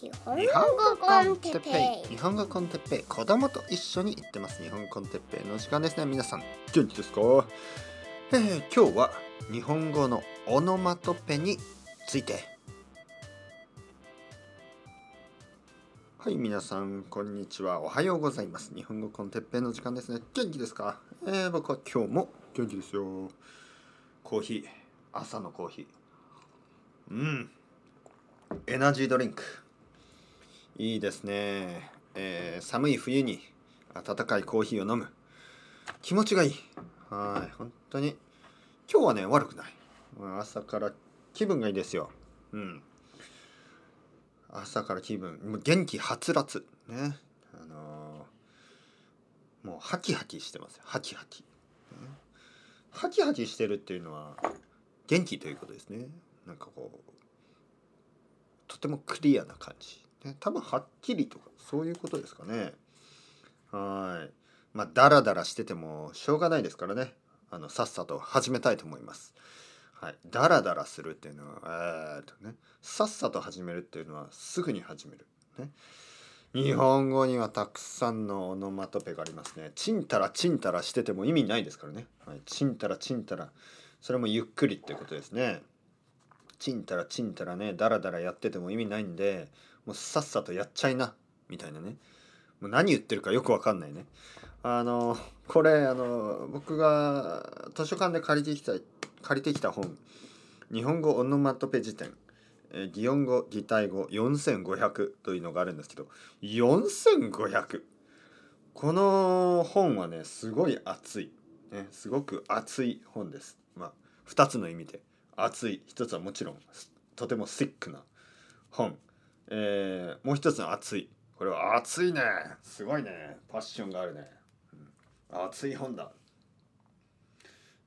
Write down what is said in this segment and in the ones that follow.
日本語 con テッペイ。ペイ。日本語 con テッペイ。子供と一緒に行ってます。日本 con テッペイの時間ですね。皆さん元気ですか？えー、今日は日本語のオノマトペについて。はい皆さんこんにちは。おはようございます。日本語 con テッペイの時間ですね。元気ですか？えー、僕は今日も元気ですよ。コーヒー。朝のコーヒー。うん。エナジードリンク。いいですね、えー寒い冬に温かいコーヒーを飲む。気持ちがいい。はい本当に。今日はね悪くない。朝から気分がいいですよ。うん。朝から気分。もう元気はつらつ。ね。あのーもうハキハキしてますハキハキ、ねハキハキしてるっていうのは元気ということですね。なんかこうとてもクリアな感じ、ね、多分はっきりとかそういうことですかね。はい。まあダラダラしててもしょうがないですからね。あのさっさと始めたいと思います。はい。ダラダラするっていうのはえーっとね。さっさと始めるっていうのはすぐに始める。ね。日本語にはたくさんのオノマトペがありますね。ちんたらちんたらしてても意味ないですからね。はい、ちんたらちんたら。それもゆっくりってことですね。ちんたらちんたらね、だらだらやってても意味ないんで、もうさっさとやっちゃいな、みたいなね。もう何言ってるかよくわかんないね。あの、これ、あの、僕が図書館で借りてきた、借りてきた本、日本語オノマトペ辞典。え擬音語擬態語4500というのがあるんですけど4500この本はねすごい熱い、ね、すごく熱い本ですまあ2つの意味で熱い一つはもちろんとてもシックな本、えーもう一つの熱い。これは熱いね。すごいね。パッションがあるね、うん。熱い本だ。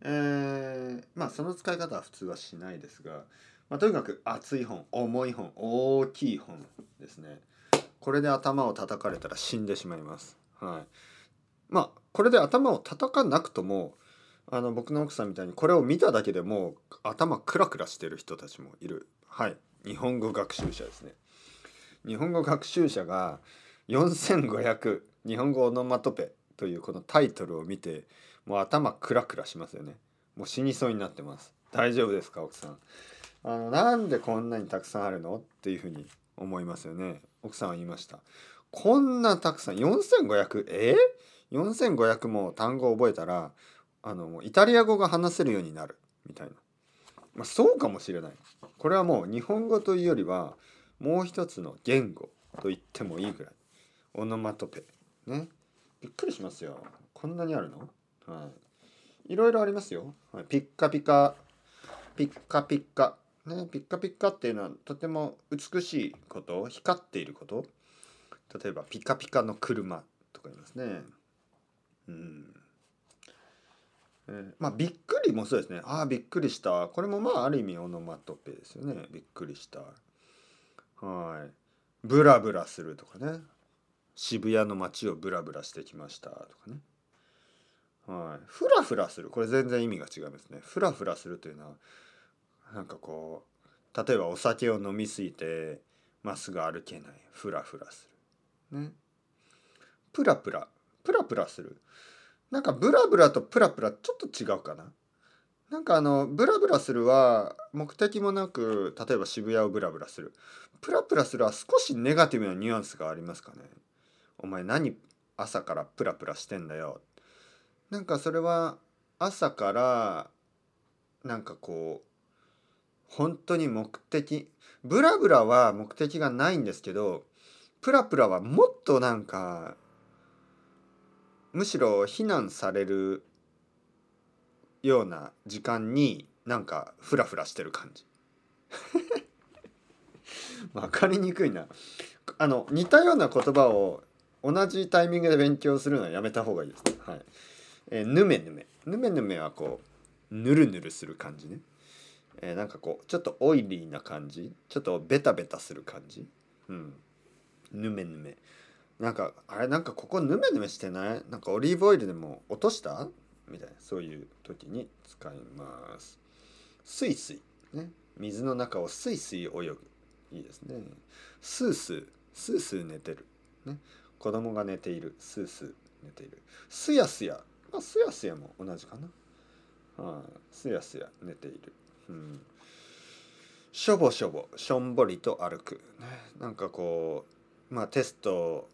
えーまあその使い方は普通はしないですがまあ、とにかく熱い本重い本大きい本ですね。これで頭を叩かれたら死んでしまいます。はい。まあこれで頭を叩かなくともあの僕の奥さんみたいにこれを見ただけでもう頭クラクラしてる人たちもいる。はい。日本語学習者ですね。日本語学習者が4500日本語オノマトペというこのタイトルを見てもう頭クラクラしますよね。もう死にそうになってます。大丈夫ですか奥さん。あのなんでこんなにたくさんあるのっていうふうに思いますよね。奥さんは言いました。こんなたくさん4500え？ー、4500も単語を覚えたらあのイタリア語が話せるようになるみたいな、まあ、そうかもしれない。これはもう日本語というよりはもう一つの言語と言ってもいいぐらい。オノマトペ。ね。びっくりしますよ。こんなにあるの？はい。いろいろありますよ、はい、ピッカピカ。ピッカピッカ。ね、ピッカピッカっていうのはとても美しいこと。光っていること。例えばピカピカの車とか言いますね。うん、えーまあびっくりもそうですね。ああびっくりした。これもまあある意味オノマトペですよね。びっくりした。はい。ブラブラするとかね。渋谷の街をブラブラしてきましたとかね。はい。フラフラする。これ全然意味が違いますね。フラフラするというのはなんかこう例えばお酒を飲みすぎてまっすぐ歩けない。フラフラする。ね。プラプラプラプラする。なんかブラブラとプラプラちょっと違うかな。なんかあのブラブラするは目的もなく例えば渋谷をブラブラする。プラプラするは少しネガティブなニュアンスがありますかね。お前何朝からプラプラしてんだよ。なんかそれは朝からなんかこう本当に目的ブラブラは目的がないんですけどプラプラはもっとなんかむしろ非難されるような時間になんかフラフラしてる感じ。分かりにくいな。あの似たような言葉を同じタイミングで勉強するのはやめた方がいいですね。はい、えーぬめぬめ。ぬめぬめはこうぬるぬるする感じね。えーなんかこうちょっとオイリーな感じ。ちょっとベタベタする感じ。うん。ぬめぬめ。なんかあれなんかここぬめぬめしてない？なんかオリーブオイルでも落とした？みたいなそういう時に使います。スイスイ。ね。水の中をスイスイ泳ぐ。いいですね。スースー。スースー寝てる、ね、子供が寝ている。スースー寝ている。すやすやまあすやすやも同じかな、はあ、すやすや寝ている、うん、しょぼしょぼ。しょんぼりと歩く、ね、なんかこうまあテスト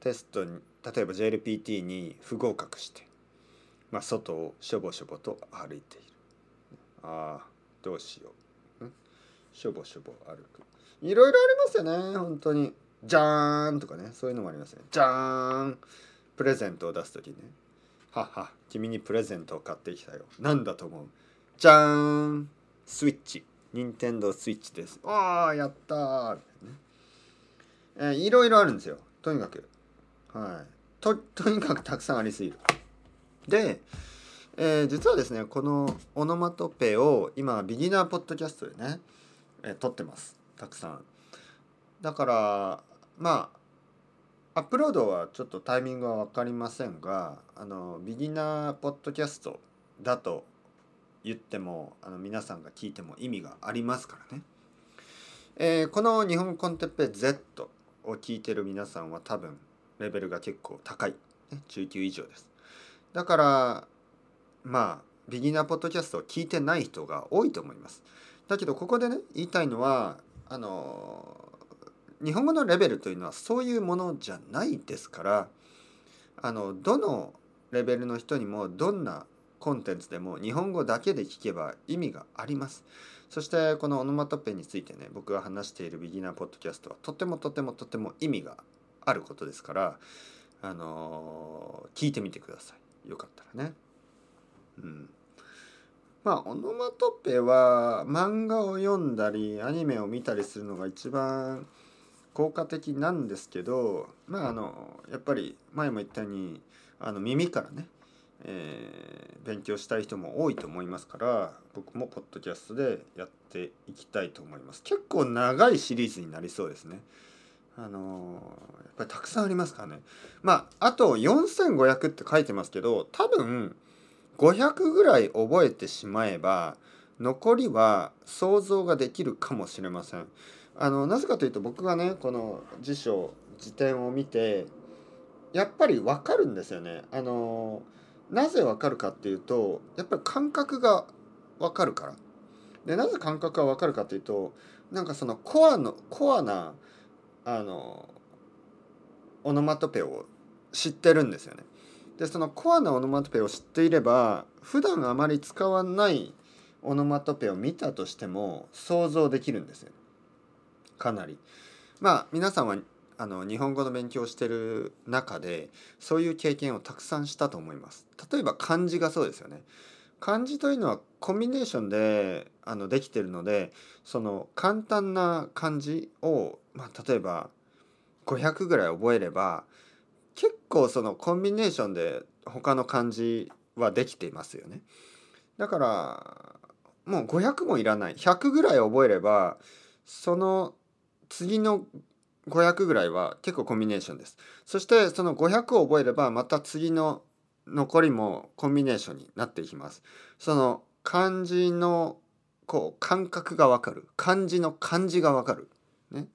テストに例えば JLPT に不合格して、まあ、外をしょぼしょぼと歩いている。ああどうしよう、しょぼしょぼ歩く。いろいろありますよね本当に。じゃーんとかねそういうのもありますね。じゃーんプレゼントを出す時ね。はは君にプレゼントを買ってきたよ。なんだと思う？じゃーんスイッチ。任天堂スイッチです。ああやったー、ね。えー、いろいろあるんですよ。とにかく。はい。と とにかくたくさんありすぎる。で、えー、実はですねこのオノマトペを今ビギナーポッドキャストでね、えー、撮ってます。たくさん。だからまあアップロードはちょっとタイミングは分かりませんがあのビギナーポッドキャストだと言ってもあの皆さんが聞いても意味がありますからね、えー、この日本コンテッペ Z を聞いてる皆さんは多分レベルが結構高い、ね、中級以上です。だからまあビギナーポッドキャストを聞いてない人が多いと思いますだけどここでね言いたいのはあの日本語のレベルというのはそういうものじゃないですからあのどのレベルの人にもどんなコンテンツでも日本語だけで聞けば意味があります。そしてこのオノマトペについてね僕が話しているビギナーポッドキャストはとてもとてもとても意味があることですからあの、聞いてみてくださいよかったらね。うん、まあオノマトペは漫画を読んだりアニメを見たりするのが一番効果的なんですけどまああのやっぱり前も言ったようにあの耳からね、えー、勉強したい人も多いと思いますから僕もポッドキャストでやっていきたいと思います。結構長いシリーズになりそうですね。あのやっぱりたくさんありますからねまああと4500って書いてますけど多分500ぐらい覚えてしまえば残りは想像ができるかもしれません。あのなぜかというと僕がねこの辞書辞典を見てやっぱり分かるんですよね。あのなぜ分かるかっていうとやっぱり感覚が分かるから。でなぜ感覚が分かるかっていうとなんかそのコアのコアなあのオノマトペを知ってるんですよね。でそのコアなオノマトペを知っていれば普段あまり使わないオノマトペを見たとしても想像できるんですよ。かなり。まあ皆さんはあの日本語の勉強をしてる中でそういう経験をたくさんしたと思います。例えば漢字がそうですよね。漢字というのはコンビネーションであのできてるのでその簡単な漢字を、まあ、例えば500ぐらい覚えれば結構そのコンビネーションで他の漢字はできていますよね。だからもう500もいらない100ぐらい覚えればその次の500ぐらいは結構コンビネーションです。そしてその500を覚えればまた次の残りもコンビネーションになっていきます。その漢字のこう感覚がわかる漢字の漢字がわかる、ね、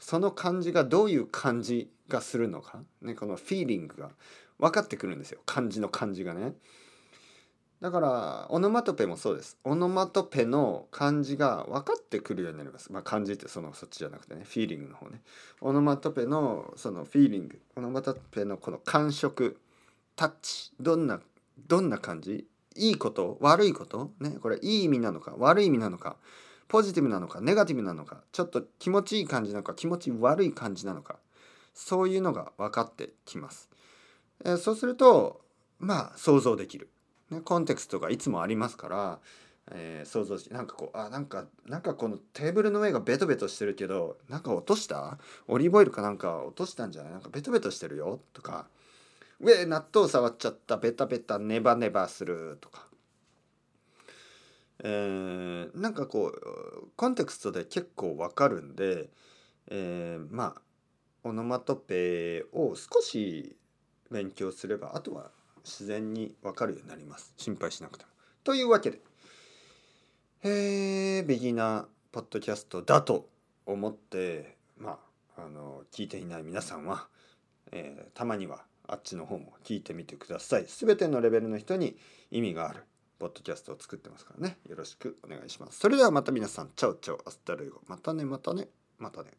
その漢字がどういう漢字がするのか、ね、このフィーリングが。分かってくるんですよ。漢字の漢字がね。だからオノマトペもそうです。オノマトペの漢字が分かってくるようになります。まあ漢字ってそのそっちじゃなくてねフィーリングの方ね。オノマトペのそのフィーリング。オノマトペのこの感触。タッチ。どんなどんな感じ？いいこと？悪いこと？ねこれいい意味なのか？悪い意味なのか？ポジティブなのかネガティブなのかちょっと気持ちいい感じなのか気持ち悪い感じなのかそういうのが分かってきます。え、そうするとまあ想像できる、ね、コンテクストがいつもありますから、えー、想像してなんかこうあなんかなんかこのテーブルの上がベトベトしてるけどなんか落とした？オリーブオイルかなんか落としたんじゃない？なんかベトベトしてるよ？とか「上納豆触っちゃったベタベタネバネバする」とか。えー、なんかこうコンテクストで結構わかるんで、えー、まあオノマトペを少し勉強すればあとは自然にわかるようになります心配しなくても。というわけで、えー、ビギナーポッドキャストだと思ってまああの聞いていない皆さんは、えーたまにはあっちの方も聞いてみてください。すべてのレベルの人に意味があるポッドキャストを作ってますからねよろしくお願いします。それではまた皆さんチャオチャオ hasta luego またねまたねまたね。